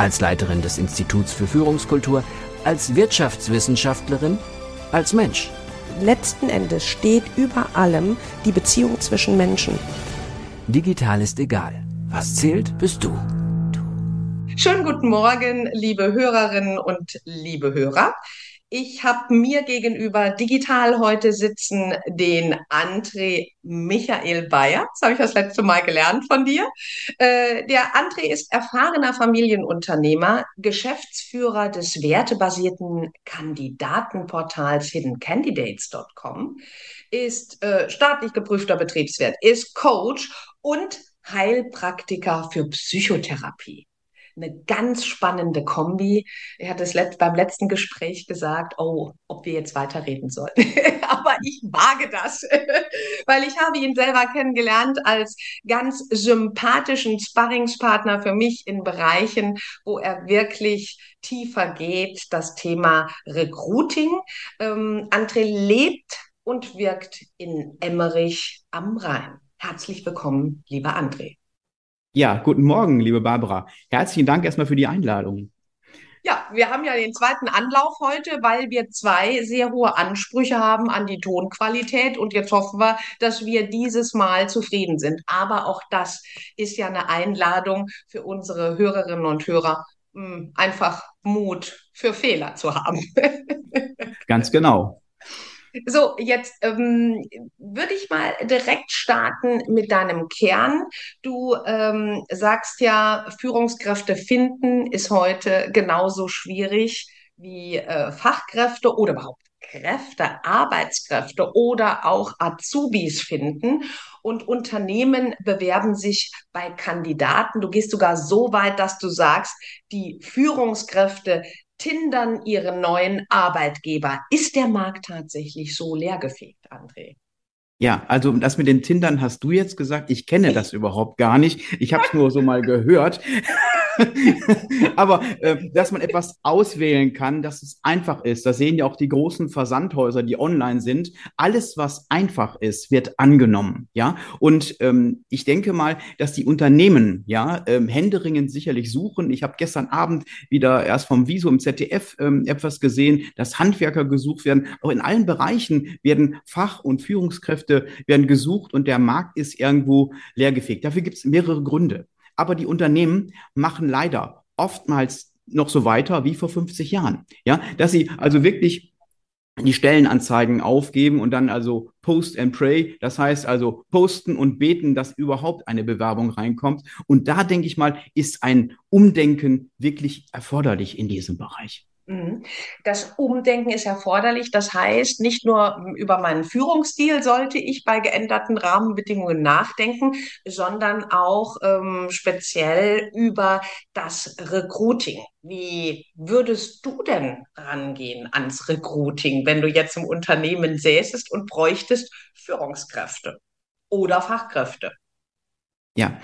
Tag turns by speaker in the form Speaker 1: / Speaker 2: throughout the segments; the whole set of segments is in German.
Speaker 1: Als Leiterin des Instituts für Führungskultur, als Wirtschaftswissenschaftlerin, als Mensch.
Speaker 2: Letzten Endes steht über allem die Beziehung zwischen Menschen.
Speaker 1: Digital ist egal. Was zählt, bist du.
Speaker 3: Schönen guten Morgen, liebe Hörerinnen und liebe Hörer. Ich habe mir gegenüber digital heute sitzen den André Michael Bayer. Das habe ich das letzte Mal gelernt von dir. Äh, der André ist erfahrener Familienunternehmer, Geschäftsführer des wertebasierten Kandidatenportals hiddencandidates.com, ist äh, staatlich geprüfter Betriebswirt, ist Coach und Heilpraktiker für Psychotherapie eine ganz spannende Kombi. Er hat es let beim letzten Gespräch gesagt, oh, ob wir jetzt weiterreden sollen. Aber ich wage das, weil ich habe ihn selber kennengelernt als ganz sympathischen Sparringspartner für mich in Bereichen, wo er wirklich tiefer geht, das Thema Recruiting. Ähm, André lebt und wirkt in Emmerich am Rhein. Herzlich willkommen, lieber André.
Speaker 4: Ja, guten Morgen, liebe Barbara. Herzlichen Dank erstmal für die Einladung.
Speaker 3: Ja, wir haben ja den zweiten Anlauf heute, weil wir zwei sehr hohe Ansprüche haben an die Tonqualität und jetzt hoffen wir, dass wir dieses Mal zufrieden sind. Aber auch das ist ja eine Einladung für unsere Hörerinnen und Hörer, hm, einfach Mut für Fehler zu haben.
Speaker 4: Ganz genau.
Speaker 3: So, jetzt ähm, würde ich mal direkt starten mit deinem Kern. Du ähm, sagst ja, Führungskräfte finden ist heute genauso schwierig wie äh, Fachkräfte oder überhaupt Kräfte, Arbeitskräfte oder auch Azubis finden. Und Unternehmen bewerben sich bei Kandidaten. Du gehst sogar so weit, dass du sagst, die Führungskräfte tindern ihren neuen Arbeitgeber. Ist der Markt tatsächlich so leergefegt, André?
Speaker 4: Ja, also das mit den Tindern hast du jetzt gesagt. Ich kenne das überhaupt gar nicht. Ich habe es nur so mal gehört. Aber äh, dass man etwas auswählen kann, dass es einfach ist, da sehen ja auch die großen Versandhäuser, die online sind. Alles, was einfach ist, wird angenommen. Ja, und ähm, ich denke mal, dass die Unternehmen ja ähm, händeringend sicherlich suchen. Ich habe gestern Abend wieder erst vom Viso im ZDF ähm, etwas gesehen, dass Handwerker gesucht werden. Auch in allen Bereichen werden Fach- und Führungskräfte werden gesucht und der Markt ist irgendwo leergefegt. Dafür gibt es mehrere Gründe. Aber die Unternehmen machen leider oftmals noch so weiter wie vor 50 Jahren. Ja, dass sie also wirklich die Stellenanzeigen aufgeben und dann also Post and Pray, das heißt also posten und beten, dass überhaupt eine Bewerbung reinkommt. Und da denke ich mal, ist ein Umdenken wirklich erforderlich in diesem Bereich.
Speaker 3: Mhm. Das Umdenken ist erforderlich. Das heißt, nicht nur über meinen Führungsstil sollte ich bei geänderten Rahmenbedingungen nachdenken, sondern auch ähm, speziell über das Recruiting. Wie würdest du denn rangehen ans Recruiting, wenn du jetzt im Unternehmen säßest und bräuchtest Führungskräfte oder Fachkräfte?
Speaker 4: Ja,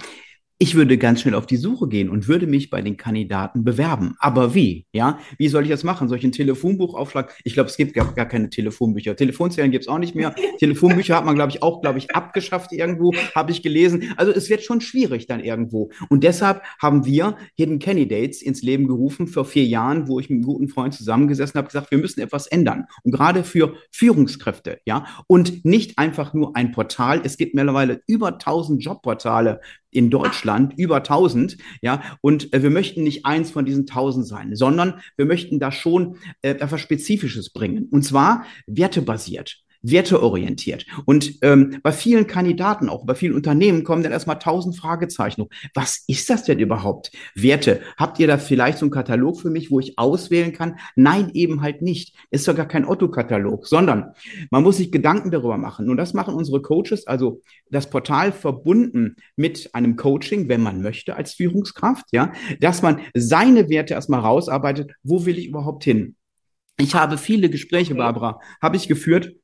Speaker 4: ich würde ganz schnell auf die Suche gehen und würde mich bei den Kandidaten bewerben. Aber wie? Ja, wie soll ich das machen? Soll ich ein Telefonbuchaufschlag? Ich glaube, es gibt gar, gar keine Telefonbücher. Telefonzellen gibt es auch nicht mehr. Telefonbücher hat man, glaube ich, auch, glaube ich, abgeschafft irgendwo, habe ich gelesen. Also es wird schon schwierig dann irgendwo. Und deshalb haben wir Hidden Candidates ins Leben gerufen vor vier Jahren, wo ich mit einem guten Freund zusammengesessen habe, gesagt, wir müssen etwas ändern. Und gerade für Führungskräfte, ja, und nicht einfach nur ein Portal. Es gibt mittlerweile über 1000 Jobportale in Deutschland, über 1000, ja, und äh, wir möchten nicht eins von diesen 1000 sein, sondern wir möchten da schon äh, etwas Spezifisches bringen, und zwar wertebasiert. Werteorientiert. Und ähm, bei vielen Kandidaten, auch bei vielen Unternehmen, kommen dann erstmal tausend Fragezeichen. Was ist das denn überhaupt? Werte. Habt ihr da vielleicht so einen Katalog für mich, wo ich auswählen kann? Nein, eben halt nicht. Ist doch gar kein Otto-Katalog, sondern man muss sich Gedanken darüber machen. Und das machen unsere Coaches, also das Portal verbunden mit einem Coaching, wenn man möchte, als Führungskraft, ja, dass man seine Werte erstmal rausarbeitet. Wo will ich überhaupt hin? Ich habe viele Gespräche, Barbara, habe ich geführt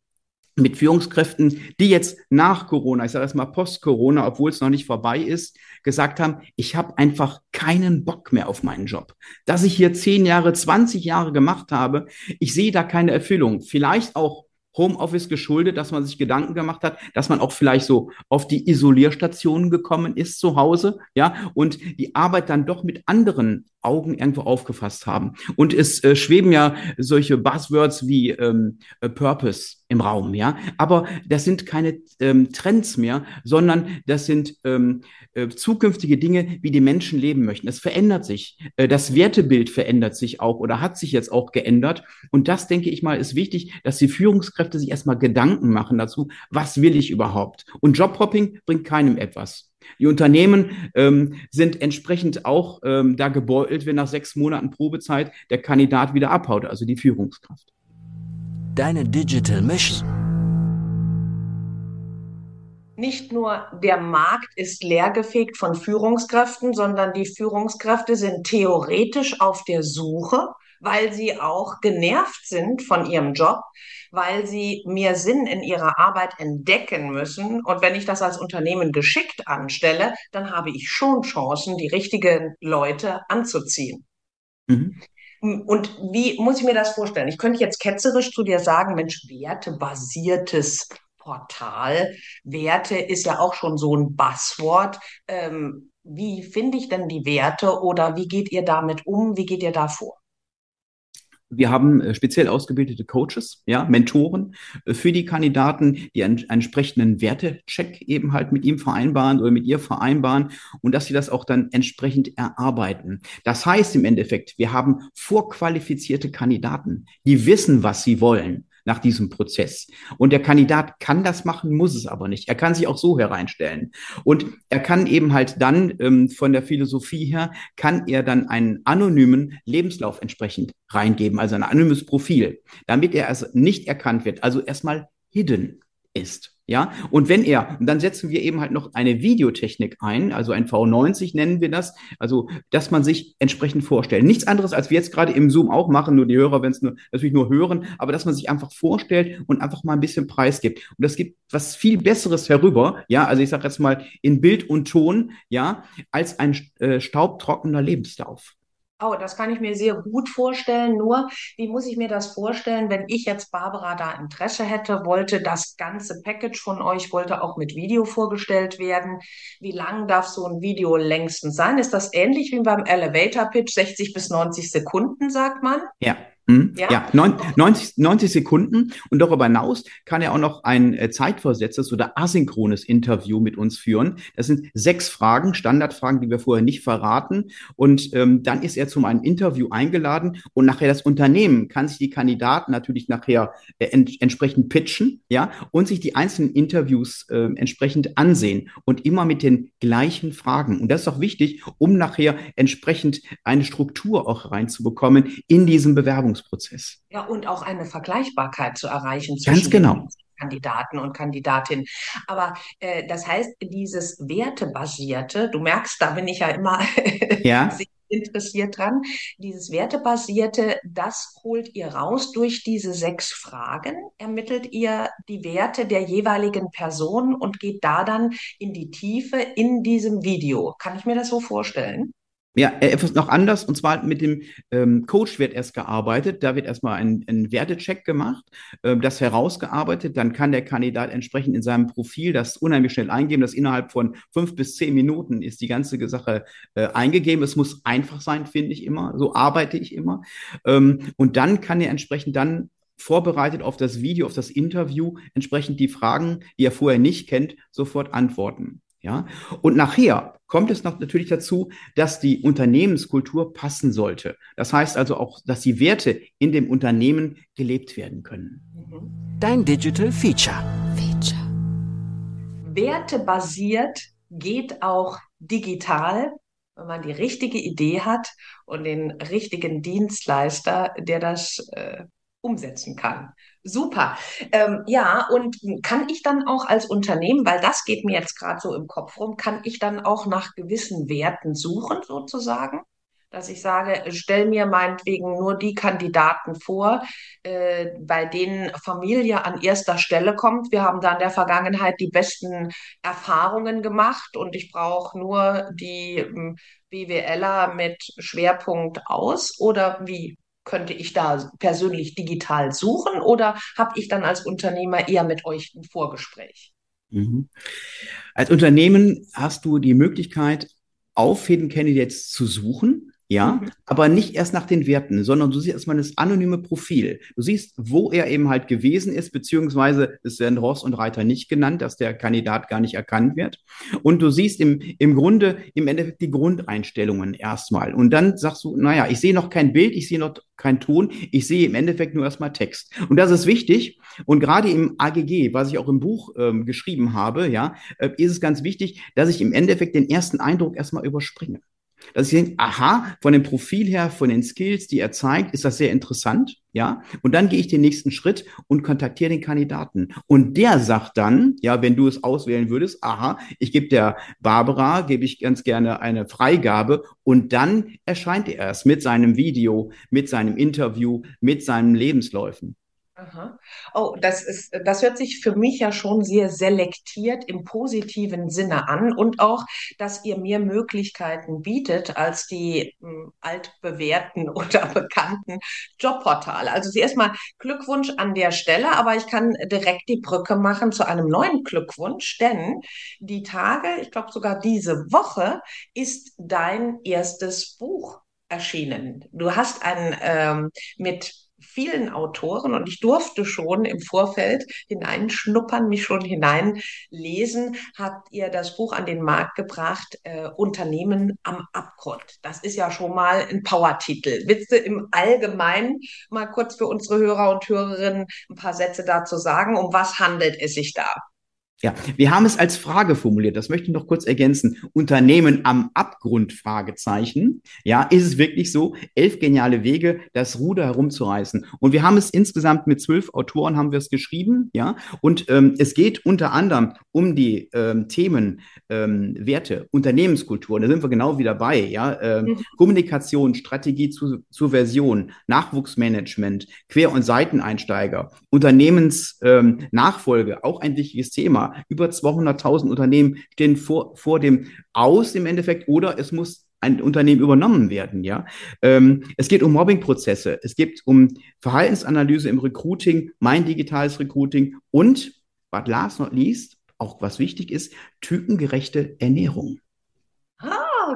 Speaker 4: mit Führungskräften, die jetzt nach Corona, ich sage erstmal post-Corona, obwohl es noch nicht vorbei ist, gesagt haben, ich habe einfach keinen Bock mehr auf meinen Job. Dass ich hier zehn Jahre, 20 Jahre gemacht habe, ich sehe da keine Erfüllung. Vielleicht auch Homeoffice geschuldet, dass man sich Gedanken gemacht hat, dass man auch vielleicht so auf die Isolierstationen gekommen ist zu Hause, ja, und die Arbeit dann doch mit anderen Augen irgendwo aufgefasst haben. Und es äh, schweben ja solche Buzzwords wie ähm, äh, Purpose im Raum, ja. Aber das sind keine ähm, Trends mehr, sondern das sind ähm, äh, zukünftige Dinge, wie die Menschen leben möchten. Es verändert sich. Äh, das Wertebild verändert sich auch oder hat sich jetzt auch geändert. Und das, denke ich mal, ist wichtig, dass die Führungskräfte sich erstmal Gedanken machen dazu, was will ich überhaupt? Und Jobhopping bringt keinem etwas. Die Unternehmen ähm, sind entsprechend auch ähm, da gebeutelt, wenn nach sechs Monaten Probezeit der Kandidat wieder abhaut, also die Führungskraft.
Speaker 1: Deine Digital Mission.
Speaker 3: Nicht nur der Markt ist leergefegt von Führungskräften, sondern die Führungskräfte sind theoretisch auf der Suche, weil sie auch genervt sind von ihrem Job, weil sie mehr Sinn in ihrer Arbeit entdecken müssen. Und wenn ich das als Unternehmen geschickt anstelle, dann habe ich schon Chancen, die richtigen Leute anzuziehen. Mhm. Und wie muss ich mir das vorstellen? Ich könnte jetzt ketzerisch zu dir sagen, Mensch, wertebasiertes Portal. Werte ist ja auch schon so ein Buzzword. Ähm, wie finde ich denn die Werte oder wie geht ihr damit um? Wie geht ihr da vor?
Speaker 4: Wir haben äh, speziell ausgebildete Coaches, ja, Mentoren äh, für die Kandidaten, die einen, einen entsprechenden Wertecheck eben halt mit ihm vereinbaren oder mit ihr vereinbaren und dass sie das auch dann entsprechend erarbeiten. Das heißt im Endeffekt, wir haben vorqualifizierte Kandidaten, die wissen, was sie wollen nach diesem Prozess. Und der Kandidat kann das machen, muss es aber nicht. Er kann sich auch so hereinstellen. Und er kann eben halt dann ähm, von der Philosophie her, kann er dann einen anonymen Lebenslauf entsprechend reingeben, also ein anonymes Profil, damit er also nicht erkannt wird. Also erstmal hidden ist. Ja, und wenn er, und dann setzen wir eben halt noch eine Videotechnik ein, also ein V90 nennen wir das, also dass man sich entsprechend vorstellt. Nichts anderes, als wir jetzt gerade im Zoom auch machen, nur die Hörer, wenn es nur, natürlich nur hören, aber dass man sich einfach vorstellt und einfach mal ein bisschen Preis gibt. Und das gibt was viel Besseres herüber, ja, also ich sage jetzt mal in Bild und Ton, ja, als ein äh, staubtrockener Lebenslauf.
Speaker 3: Oh, das kann ich mir sehr gut vorstellen. Nur, wie muss ich mir das vorstellen, wenn ich jetzt Barbara da Interesse hätte, wollte das ganze Package von euch, wollte auch mit Video vorgestellt werden. Wie lang darf so ein Video längstens sein? Ist das ähnlich wie beim Elevator Pitch, 60 bis 90 Sekunden, sagt man?
Speaker 4: Ja, hm? Ja, ja 90, 90 Sekunden. Und darüber hinaus kann er auch noch ein äh, zeitversetztes oder asynchrones Interview mit uns führen. Das sind sechs Fragen, Standardfragen, die wir vorher nicht verraten. Und ähm, dann ist er zum einem Interview eingeladen und nachher das Unternehmen kann sich die Kandidaten natürlich nachher äh, ent entsprechend pitchen, ja, und sich die einzelnen Interviews äh, entsprechend ansehen und immer mit den gleichen Fragen. Und das ist auch wichtig, um nachher entsprechend eine Struktur auch reinzubekommen in diesem Bewerbungs Bewerbungsprozess.
Speaker 3: Ja, und auch eine Vergleichbarkeit zu erreichen
Speaker 4: zwischen Ganz genau.
Speaker 3: Kandidaten und Kandidatinnen. Aber äh, das heißt, dieses Wertebasierte, du merkst, da bin ich ja immer ja. interessiert dran, dieses Wertebasierte, das holt ihr raus durch diese sechs Fragen, ermittelt ihr die Werte der jeweiligen Person und geht da dann in die Tiefe in diesem Video. Kann ich mir das so vorstellen?
Speaker 4: Ja, etwas noch anders. Und zwar mit dem ähm, Coach wird erst gearbeitet. Da wird erstmal ein, ein Wertecheck gemacht, äh, das herausgearbeitet. Dann kann der Kandidat entsprechend in seinem Profil das unheimlich schnell eingeben. Das innerhalb von fünf bis zehn Minuten ist die ganze Sache äh, eingegeben. Es muss einfach sein, finde ich immer. So arbeite ich immer. Ähm, und dann kann er entsprechend dann vorbereitet auf das Video, auf das Interview, entsprechend die Fragen, die er vorher nicht kennt, sofort antworten. Ja, und nachher kommt es noch natürlich dazu, dass die Unternehmenskultur passen sollte. Das heißt also auch, dass die Werte in dem Unternehmen gelebt werden können.
Speaker 1: Dein Digital Feature. Feature.
Speaker 3: Wertebasiert geht auch digital, wenn man die richtige Idee hat und den richtigen Dienstleister, der das äh, umsetzen kann. Super. Ähm, ja, und kann ich dann auch als Unternehmen, weil das geht mir jetzt gerade so im Kopf rum, kann ich dann auch nach gewissen Werten suchen, sozusagen? Dass ich sage, stell mir meinetwegen nur die Kandidaten vor, äh, bei denen Familie an erster Stelle kommt. Wir haben da in der Vergangenheit die besten Erfahrungen gemacht und ich brauche nur die ähm, BWLer mit Schwerpunkt aus oder wie? Könnte ich da persönlich digital suchen oder habe ich dann als Unternehmer eher mit euch ein Vorgespräch?
Speaker 4: Mhm. Als Unternehmen hast du die Möglichkeit, auf Hidden Candidates zu suchen ja, mhm. aber nicht erst nach den Werten, sondern du siehst erstmal das anonyme Profil. Du siehst, wo er eben halt gewesen ist, beziehungsweise es werden Ross und Reiter nicht genannt, dass der Kandidat gar nicht erkannt wird. Und du siehst im, im Grunde im Endeffekt die Grundeinstellungen erstmal. Und dann sagst du, naja, ich sehe noch kein Bild, ich sehe noch kein Ton, ich sehe im Endeffekt nur erstmal Text. Und das ist wichtig. Und gerade im AGG, was ich auch im Buch ähm, geschrieben habe, ja, äh, ist es ganz wichtig, dass ich im Endeffekt den ersten Eindruck erstmal überspringe. Dass ich denke, aha, von dem Profil her, von den Skills, die er zeigt, ist das sehr interessant, ja. Und dann gehe ich den nächsten Schritt und kontaktiere den Kandidaten. Und der sagt dann, ja, wenn du es auswählen würdest, aha, ich gebe der Barbara, gebe ich ganz gerne eine Freigabe und dann erscheint er erst mit seinem Video, mit seinem Interview, mit seinen Lebensläufen.
Speaker 3: Aha. Oh, das ist, das hört sich für mich ja schon sehr selektiert im positiven Sinne an und auch, dass ihr mir Möglichkeiten bietet als die m, hm, altbewährten oder bekannten Jobportale. Also zuerst mal Glückwunsch an der Stelle, aber ich kann direkt die Brücke machen zu einem neuen Glückwunsch, denn die Tage, ich glaube sogar diese Woche, ist dein erstes Buch erschienen. Du hast ein ähm, mit vielen Autoren und ich durfte schon im Vorfeld hineinschnuppern, mich schon hineinlesen, habt ihr das Buch an den Markt gebracht, äh, Unternehmen am Abgrund. Das ist ja schon mal ein Powertitel. Willst du im Allgemeinen mal kurz für unsere Hörer und Hörerinnen ein paar Sätze dazu sagen? Um was handelt es sich da?
Speaker 4: Ja, wir haben es als Frage formuliert. Das möchte ich noch kurz ergänzen. Unternehmen am Abgrund? Fragezeichen. Ja, ist es wirklich so? Elf geniale Wege, das Ruder herumzureißen. Und wir haben es insgesamt mit zwölf Autoren haben wir es geschrieben. Ja, und ähm, es geht unter anderem um die ähm, Themen ähm, Werte, Unternehmenskultur. Und da sind wir genau wieder bei. Ja, ähm, mhm. Kommunikation, Strategie zu, zur Version, Nachwuchsmanagement, Quer- und Seiteneinsteiger, Unternehmensnachfolge, ähm, auch ein wichtiges Thema. Über 200.000 Unternehmen stehen vor, vor dem Aus im Endeffekt oder es muss ein Unternehmen übernommen werden, ja. Ähm, es geht um Mobbingprozesse, es geht um Verhaltensanalyse im Recruiting, mein digitales Recruiting und, was last not least, auch was wichtig ist, typengerechte Ernährung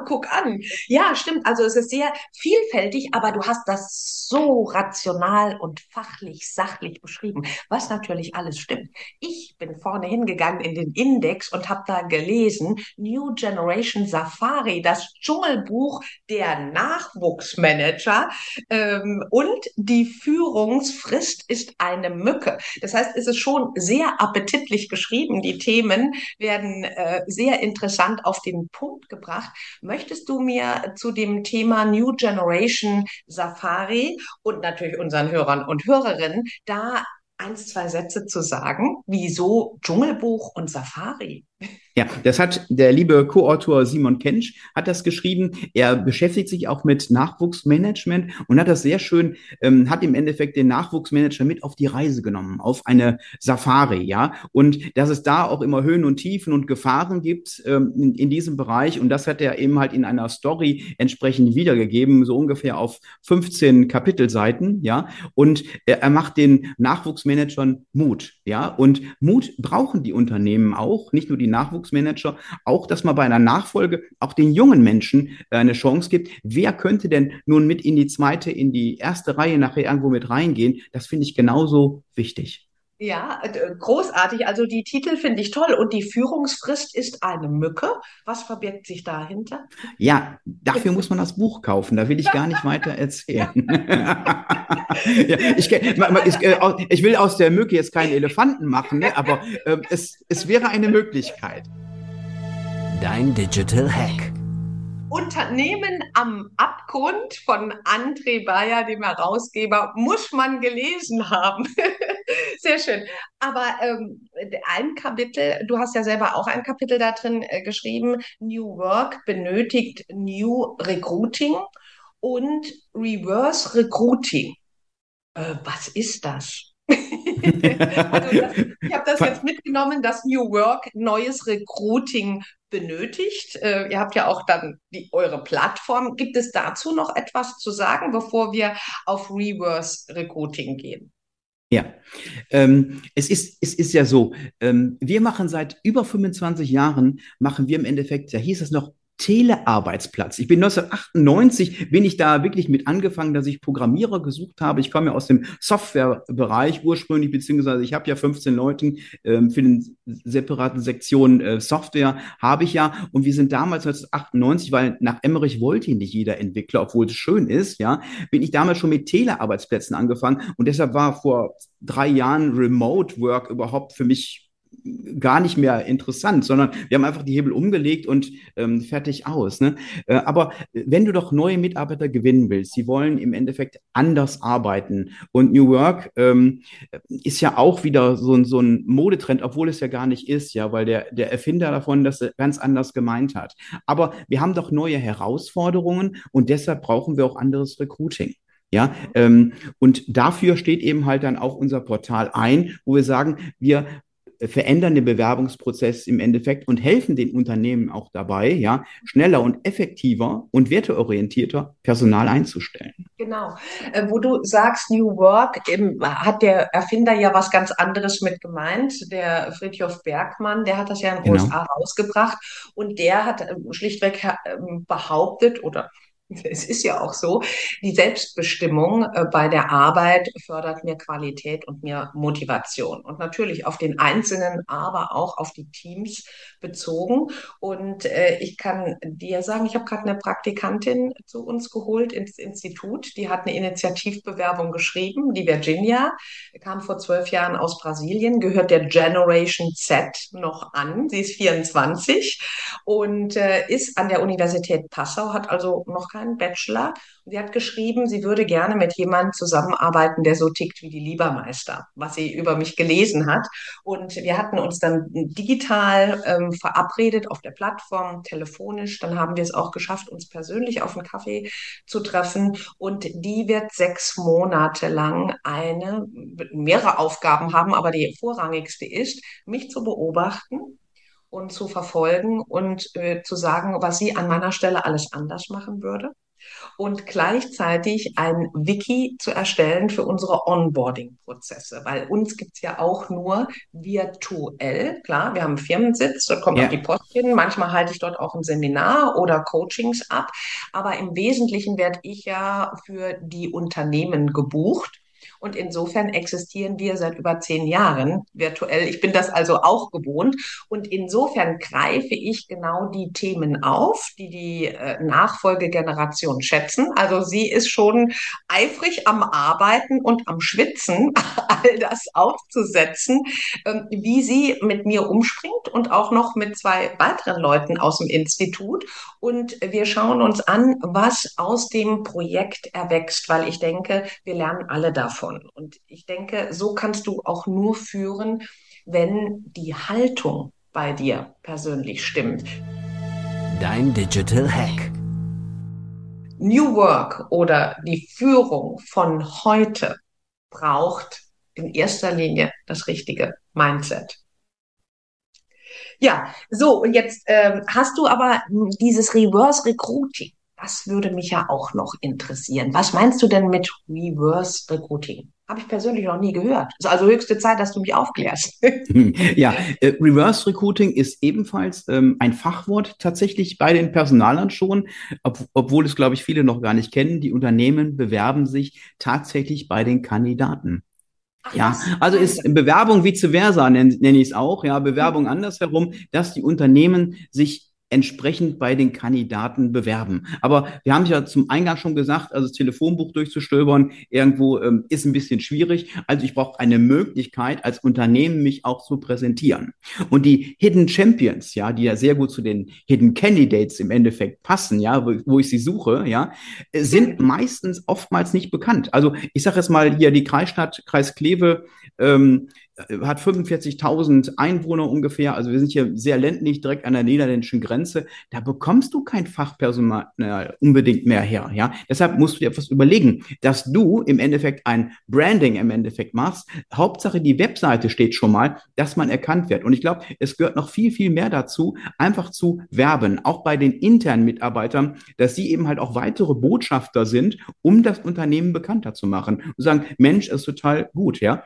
Speaker 3: guck an. Ja, stimmt. Also es ist sehr vielfältig, aber du hast das so rational und fachlich, sachlich beschrieben, was natürlich alles stimmt. Ich bin vorne hingegangen in den Index und habe da gelesen, New Generation Safari, das Dschungelbuch der Nachwuchsmanager ähm, und die Führungsfrist ist eine Mücke. Das heißt, es ist schon sehr appetitlich geschrieben. Die Themen werden äh, sehr interessant auf den Punkt gebracht. Möchtest du mir zu dem Thema New Generation Safari und natürlich unseren Hörern und Hörerinnen da eins, zwei Sätze zu sagen? Wieso Dschungelbuch und Safari?
Speaker 4: Ja, das hat der liebe Co-Autor Simon Kensch hat das geschrieben. Er beschäftigt sich auch mit Nachwuchsmanagement und hat das sehr schön, ähm, hat im Endeffekt den Nachwuchsmanager mit auf die Reise genommen, auf eine Safari, ja. Und dass es da auch immer Höhen und Tiefen und Gefahren gibt ähm, in, in diesem Bereich. Und das hat er eben halt in einer Story entsprechend wiedergegeben, so ungefähr auf 15 Kapitelseiten, ja. Und er, er macht den Nachwuchsmanagern Mut, ja. Und Mut brauchen die Unternehmen auch, nicht nur die Nachwuchs Nachwuchsmanager, auch dass man bei einer Nachfolge auch den jungen Menschen äh, eine Chance gibt. Wer könnte denn nun mit in die zweite, in die erste Reihe nachher irgendwo mit reingehen? Das finde ich genauso wichtig.
Speaker 3: Ja, äh, großartig. Also die Titel finde ich toll. Und die Führungsfrist ist eine Mücke. Was verbirgt sich dahinter?
Speaker 4: Ja, dafür muss man das Buch kaufen. Da will ich gar nicht weiter erzählen. ja, ich, ich, äh, ich, will aus der Mücke jetzt keinen Elefanten machen, ne? aber äh, es, es wäre eine Möglichkeit.
Speaker 1: Dein Digital Hack.
Speaker 3: Unternehmen am Abgrund von André Bayer, dem Herausgeber, muss man gelesen haben. Sehr schön. Aber ähm, ein Kapitel, du hast ja selber auch ein Kapitel da drin äh, geschrieben, New Work benötigt New Recruiting und Reverse Recruiting. Äh, was ist das? also das, ich habe das jetzt mitgenommen, dass New Work neues Recruiting benötigt. Äh, ihr habt ja auch dann die, eure Plattform. Gibt es dazu noch etwas zu sagen, bevor wir auf Reverse Recruiting gehen?
Speaker 4: Ja, ähm, es, ist, es ist ja so, ähm, wir machen seit über 25 Jahren, machen wir im Endeffekt, da hieß es noch Telearbeitsplatz. Ich bin 1998, bin ich da wirklich mit angefangen, dass ich Programmierer gesucht habe. Ich komme ja aus dem Softwarebereich ursprünglich, beziehungsweise ich habe ja 15 Leuten ähm, für den separaten Sektion äh, Software habe ich ja. Und wir sind damals 1998, weil nach Emmerich wollte nicht jeder Entwickler, obwohl es schön ist, ja, bin ich damals schon mit Telearbeitsplätzen angefangen. Und deshalb war vor drei Jahren Remote Work überhaupt für mich gar nicht mehr interessant, sondern wir haben einfach die Hebel umgelegt und ähm, fertig aus. Ne? Äh, aber wenn du doch neue Mitarbeiter gewinnen willst, sie wollen im Endeffekt anders arbeiten. Und New Work ähm, ist ja auch wieder so, so ein Modetrend, obwohl es ja gar nicht ist, ja, weil der, der Erfinder davon das ganz anders gemeint hat. Aber wir haben doch neue Herausforderungen und deshalb brauchen wir auch anderes Recruiting. Ja, ähm, und dafür steht eben halt dann auch unser Portal ein, wo wir sagen, wir verändern den Bewerbungsprozess im Endeffekt und helfen den Unternehmen auch dabei, ja, schneller und effektiver und werteorientierter Personal einzustellen.
Speaker 3: Genau. Äh, wo du sagst New Work, hat der Erfinder ja was ganz anderes mit gemeint. Der Friedhof Bergmann, der hat das ja in den genau. USA rausgebracht und der hat ähm, schlichtweg ähm, behauptet oder es ist ja auch so, die Selbstbestimmung äh, bei der Arbeit fördert mehr Qualität und mehr Motivation. Und natürlich auf den Einzelnen, aber auch auf die Teams bezogen. Und äh, ich kann dir sagen, ich habe gerade eine Praktikantin zu uns geholt ins Institut. Die hat eine Initiativbewerbung geschrieben. Die Virginia kam vor zwölf Jahren aus Brasilien, gehört der Generation Z noch an. Sie ist 24 und äh, ist an der Universität Passau, hat also noch keinen Bachelor. Sie hat geschrieben, sie würde gerne mit jemandem zusammenarbeiten, der so tickt wie die Liebermeister, was sie über mich gelesen hat. Und wir hatten uns dann digital ähm, verabredet auf der Plattform, telefonisch. Dann haben wir es auch geschafft, uns persönlich auf einen Kaffee zu treffen. Und die wird sechs Monate lang eine, mehrere Aufgaben haben, aber die vorrangigste ist, mich zu beobachten, und zu verfolgen und äh, zu sagen, was sie an meiner Stelle alles anders machen würde. Und gleichzeitig ein Wiki zu erstellen für unsere Onboarding-Prozesse, weil uns gibt's ja auch nur virtuell. Klar, wir haben einen Firmensitz, dort kommt ja. auch die Post hin. Manchmal halte ich dort auch ein Seminar oder Coachings ab. Aber im Wesentlichen werde ich ja für die Unternehmen gebucht und insofern existieren wir seit über zehn Jahren virtuell. Ich bin das also auch gewohnt. Und insofern greife ich genau die Themen auf, die die äh, Nachfolgegeneration schätzen. Also sie ist schon eifrig am Arbeiten und am Schwitzen, all das aufzusetzen, ähm, wie sie mit mir umspringt und auch noch mit zwei weiteren Leuten aus dem Institut. Und wir schauen uns an, was aus dem Projekt erwächst, weil ich denke, wir lernen alle davon davon. Und ich denke, so kannst du auch nur führen, wenn die Haltung bei dir persönlich stimmt.
Speaker 1: Dein Digital Hack.
Speaker 3: New Work oder die Führung von heute braucht in erster Linie das richtige Mindset. Ja, so, und jetzt ähm, hast du aber dieses Reverse Recruiting. Das würde mich ja auch noch interessieren. Was meinst du denn mit Reverse Recruiting? Habe ich persönlich noch nie gehört. Es ist also höchste Zeit, dass du mich aufklärst.
Speaker 4: ja, äh, Reverse Recruiting ist ebenfalls ähm, ein Fachwort tatsächlich bei den Personalern schon, ob, obwohl es, glaube ich, viele noch gar nicht kennen. Die Unternehmen bewerben sich tatsächlich bei den Kandidaten. Ja, also ist Bewerbung vice versa, nenne nenn ich es auch, ja, Bewerbung andersherum, dass die Unternehmen sich entsprechend bei den Kandidaten bewerben. Aber wir haben ja zum Eingang schon gesagt, also das Telefonbuch durchzustöbern irgendwo ähm, ist ein bisschen schwierig. Also ich brauche eine Möglichkeit als Unternehmen mich auch zu präsentieren. Und die Hidden Champions, ja, die ja sehr gut zu den Hidden Candidates im Endeffekt passen, ja, wo, wo ich sie suche, ja, sind meistens oftmals nicht bekannt. Also ich sage jetzt mal hier die Kreisstadt, Kreis Kleve, ähm, hat 45.000 Einwohner ungefähr. Also wir sind hier sehr ländlich, direkt an der niederländischen Grenze. Da bekommst du kein Fachpersonal unbedingt mehr her. Ja, deshalb musst du dir etwas überlegen, dass du im Endeffekt ein Branding im Endeffekt machst. Hauptsache die Webseite steht schon mal, dass man erkannt wird. Und ich glaube, es gehört noch viel, viel mehr dazu, einfach zu werben, auch bei den internen Mitarbeitern, dass sie eben halt auch weitere Botschafter sind, um das Unternehmen bekannter zu machen und sagen, Mensch, ist total gut, ja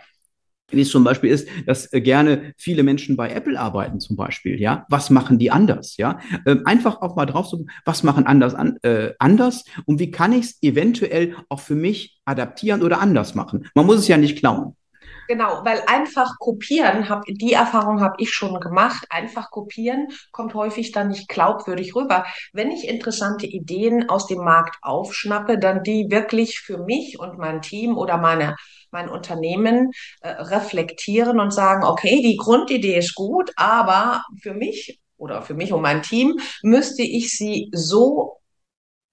Speaker 4: wie es zum Beispiel ist, dass äh, gerne viele Menschen bei Apple arbeiten zum Beispiel, ja. Was machen die anders, ja? Ähm, einfach auch mal drauf zu, was machen anders an, äh, anders und wie kann ich es eventuell auch für mich adaptieren oder anders machen? Man muss es ja nicht klauen.
Speaker 3: Genau, weil einfach kopieren, hab, die Erfahrung habe ich schon gemacht, einfach kopieren kommt häufig dann nicht glaubwürdig rüber. Wenn ich interessante Ideen aus dem Markt aufschnappe, dann die wirklich für mich und mein Team oder meine mein Unternehmen äh, reflektieren und sagen, okay, die Grundidee ist gut, aber für mich oder für mich und mein Team müsste ich sie so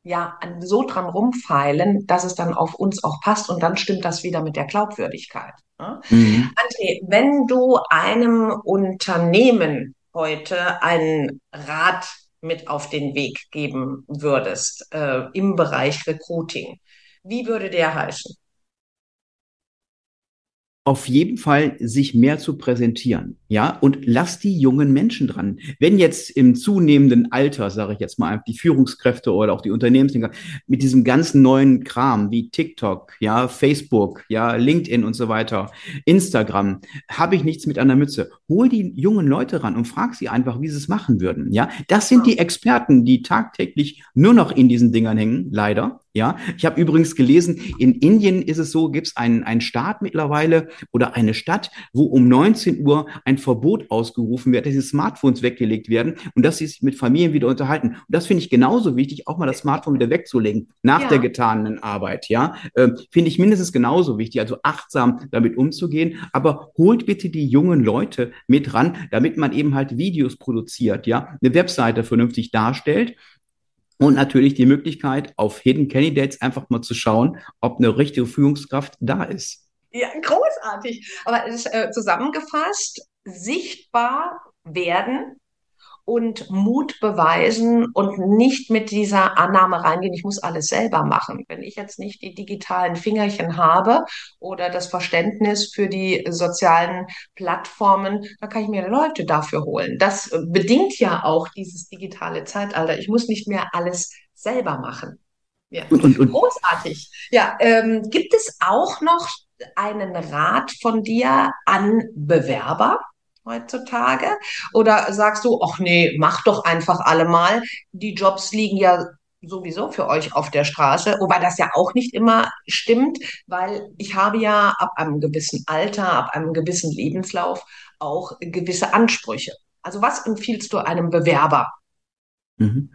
Speaker 3: ja, so dran rumfeilen, dass es dann auf uns auch passt und dann stimmt das wieder mit der Glaubwürdigkeit. Mhm. André, wenn du einem Unternehmen heute einen Rat mit auf den Weg geben würdest äh, im Bereich Recruiting, wie würde der heißen?
Speaker 4: Auf jeden Fall sich mehr zu präsentieren, ja, und lass die jungen Menschen dran. Wenn jetzt im zunehmenden Alter, sage ich jetzt mal, die Führungskräfte oder auch die Unternehmensdenker mit diesem ganzen neuen Kram wie TikTok, ja, Facebook, ja, LinkedIn und so weiter, Instagram, habe ich nichts mit einer Mütze. Hol die jungen Leute ran und frag sie einfach, wie sie es machen würden, ja. Das sind die Experten, die tagtäglich nur noch in diesen Dingern hängen, leider, ja, ich habe übrigens gelesen, in Indien ist es so, gibt es einen, einen Staat mittlerweile oder eine Stadt, wo um 19 Uhr ein Verbot ausgerufen wird, dass die Smartphones weggelegt werden und dass sie sich mit Familien wieder unterhalten. Und das finde ich genauso wichtig, auch mal das Smartphone wieder wegzulegen nach ja. der getanen Arbeit. Ja, äh, finde ich mindestens genauso wichtig, also achtsam damit umzugehen. Aber holt bitte die jungen Leute mit ran, damit man eben halt Videos produziert, ja, eine Webseite vernünftig darstellt und natürlich die Möglichkeit, auf Hidden Candidates einfach mal zu schauen, ob eine richtige Führungskraft da ist.
Speaker 3: Ja, großartig. Aber äh, zusammengefasst, sichtbar werden und Mut beweisen und nicht mit dieser Annahme reingehen, ich muss alles selber machen. Wenn ich jetzt nicht die digitalen Fingerchen habe oder das Verständnis für die sozialen Plattformen, dann kann ich mir Leute dafür holen. Das bedingt ja auch dieses digitale Zeitalter. Ich muss nicht mehr alles selber machen. Ja. Und, und, und. Großartig. Ja, ähm, gibt es auch noch einen Rat von dir an Bewerber? Heutzutage? Oder sagst du, ach nee, mach doch einfach alle mal. Die Jobs liegen ja sowieso für euch auf der Straße, wobei das ja auch nicht immer stimmt, weil ich habe ja ab einem gewissen Alter, ab einem gewissen Lebenslauf auch gewisse Ansprüche. Also was empfiehlst du einem Bewerber?
Speaker 4: Mhm.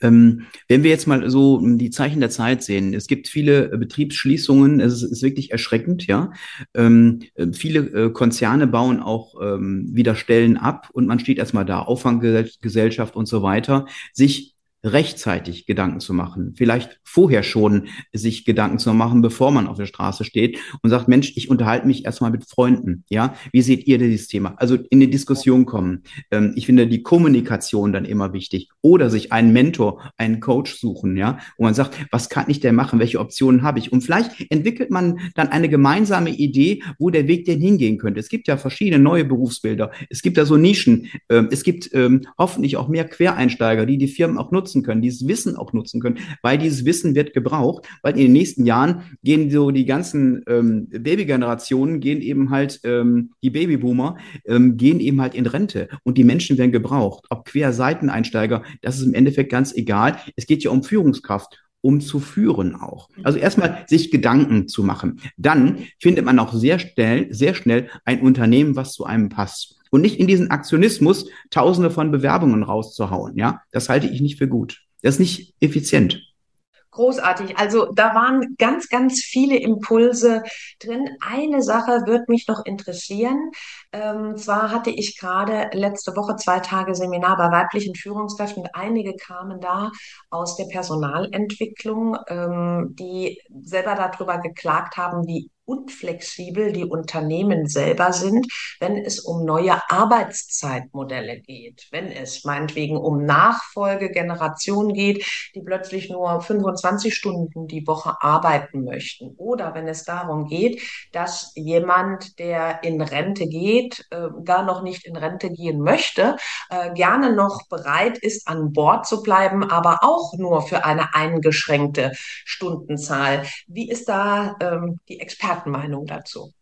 Speaker 4: Ähm, wenn wir jetzt mal so die Zeichen der Zeit sehen, es gibt viele äh, Betriebsschließungen, es ist, ist wirklich erschreckend, ja. Ähm, äh, viele äh, Konzerne bauen auch ähm, wieder Stellen ab und man steht erstmal da, Auffanggesellschaft und so weiter, sich rechtzeitig Gedanken zu machen, vielleicht vorher schon sich Gedanken zu machen, bevor man auf der Straße steht und sagt, Mensch, ich unterhalte mich erstmal mit Freunden, ja, wie seht ihr dieses Thema? Also in die Diskussion kommen. Ähm, ich finde die Kommunikation dann immer wichtig oder sich einen Mentor, einen Coach suchen, ja, wo man sagt, was kann ich denn machen? Welche Optionen habe ich? Und vielleicht entwickelt man dann eine gemeinsame Idee, wo der Weg denn hingehen könnte. Es gibt ja verschiedene neue Berufsbilder. Es gibt ja so Nischen. Ähm, es gibt ähm, hoffentlich auch mehr Quereinsteiger, die die Firmen auch nutzen können, dieses Wissen auch nutzen können, weil dieses Wissen wird gebraucht, weil in den nächsten Jahren gehen so die ganzen ähm, Babygenerationen, gehen eben halt, die Babyboomer, gehen eben halt in Rente und die Menschen werden gebraucht. Ob Querseiteneinsteiger, das ist im Endeffekt ganz egal. Es geht ja um Führungskraft um zu führen auch. Also erstmal sich Gedanken zu machen. Dann findet man auch sehr schnell, sehr schnell ein Unternehmen, was zu einem passt. Und nicht in diesen Aktionismus tausende von Bewerbungen rauszuhauen. Ja, das halte ich nicht für gut. Das ist nicht effizient.
Speaker 3: Großartig. Also da waren ganz, ganz viele Impulse drin. Eine Sache wird mich noch interessieren. Ähm, zwar hatte ich gerade letzte Woche zwei Tage Seminar bei weiblichen Führungskräften und einige kamen da aus der Personalentwicklung, ähm, die selber darüber geklagt haben, wie unflexibel die Unternehmen selber sind, wenn es um neue Arbeitszeitmodelle geht, wenn es meinetwegen um Nachfolgegenerationen geht, die plötzlich nur 25 Stunden die Woche arbeiten möchten oder wenn es darum geht, dass jemand, der in Rente geht, äh, gar noch nicht in Rente gehen möchte, äh, gerne noch bereit ist, an Bord zu bleiben, aber auch nur für eine eingeschränkte Stundenzahl. Wie ist da ähm, die Experten Expertenmeinung dazu.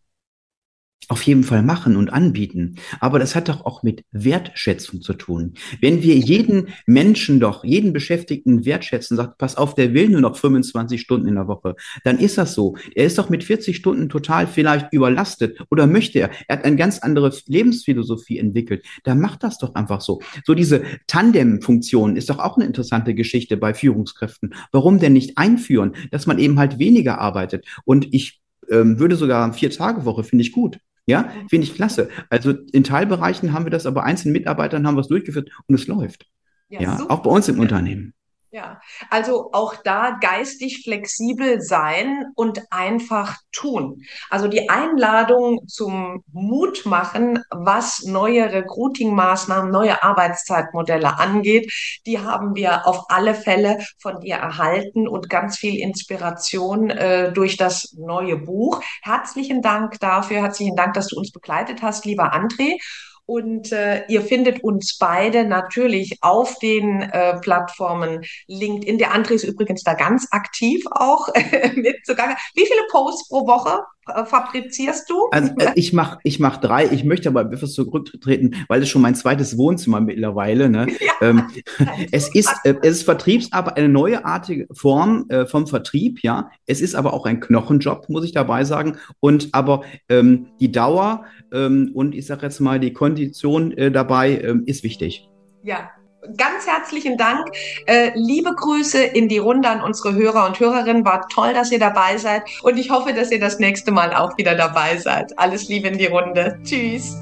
Speaker 4: Auf jeden Fall machen und anbieten. Aber das hat doch auch mit Wertschätzung zu tun. Wenn wir jeden Menschen doch, jeden Beschäftigten wertschätzen, sagt, pass auf, der will nur noch 25 Stunden in der Woche, dann ist das so. Er ist doch mit 40 Stunden total vielleicht überlastet oder möchte er. Er hat eine ganz andere Lebensphilosophie entwickelt. Dann macht das doch einfach so. So diese Tandem-Funktion ist doch auch eine interessante Geschichte bei Führungskräften. Warum denn nicht einführen, dass man eben halt weniger arbeitet? Und ich ähm, würde sogar vier Tage Woche, finde ich gut. Ja, finde ich klasse. Also in Teilbereichen haben wir das, aber einzelnen Mitarbeitern haben wir es durchgeführt und es läuft. Ja, ja auch bei uns im Unternehmen.
Speaker 3: Ja, also auch da geistig flexibel sein und einfach tun. Also die Einladung zum Mut machen, was neue Recruiting-Maßnahmen, neue Arbeitszeitmodelle angeht, die haben wir auf alle Fälle von dir erhalten und ganz viel Inspiration äh, durch das neue Buch. Herzlichen Dank dafür, herzlichen Dank, dass du uns begleitet hast, lieber André. Und äh, ihr findet uns beide natürlich auf den äh, Plattformen LinkedIn. Der André ist übrigens da ganz aktiv auch mit zugange. Wie viele Posts pro Woche fabrizierst du?
Speaker 4: Also, äh, ich mache ich mach drei. Ich möchte aber etwas zurücktreten, weil es schon mein zweites Wohnzimmer mittlerweile. Ne? Ja, ähm, es ist äh, es ist Vertriebsarbeit, eine neuartige Form äh, vom Vertrieb. Ja, es ist aber auch ein Knochenjob, muss ich dabei sagen. Und aber ähm, die Dauer ähm, und ich sage jetzt mal die Kondition äh, dabei ähm, ist wichtig.
Speaker 3: Ja, ganz herzlichen Dank. Äh, liebe Grüße in die Runde an unsere Hörer und Hörerinnen. War toll, dass ihr dabei seid. Und ich hoffe, dass ihr das nächste Mal auch wieder dabei seid. Alles Liebe in die Runde. Tschüss.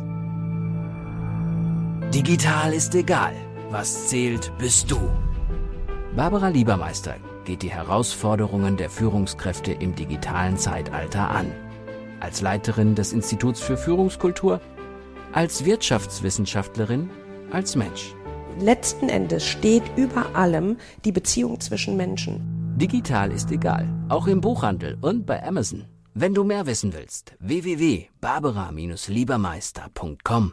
Speaker 1: Digital ist egal. Was zählt, bist du. Barbara Liebermeister geht die Herausforderungen der Führungskräfte im digitalen Zeitalter an. Als Leiterin des Instituts für Führungskultur, als Wirtschaftswissenschaftlerin, als Mensch
Speaker 2: letzten Endes steht über allem die Beziehung zwischen Menschen.
Speaker 1: Digital ist egal, auch im Buchhandel und bei Amazon. Wenn du mehr wissen willst, www.barbara-liebermeister.com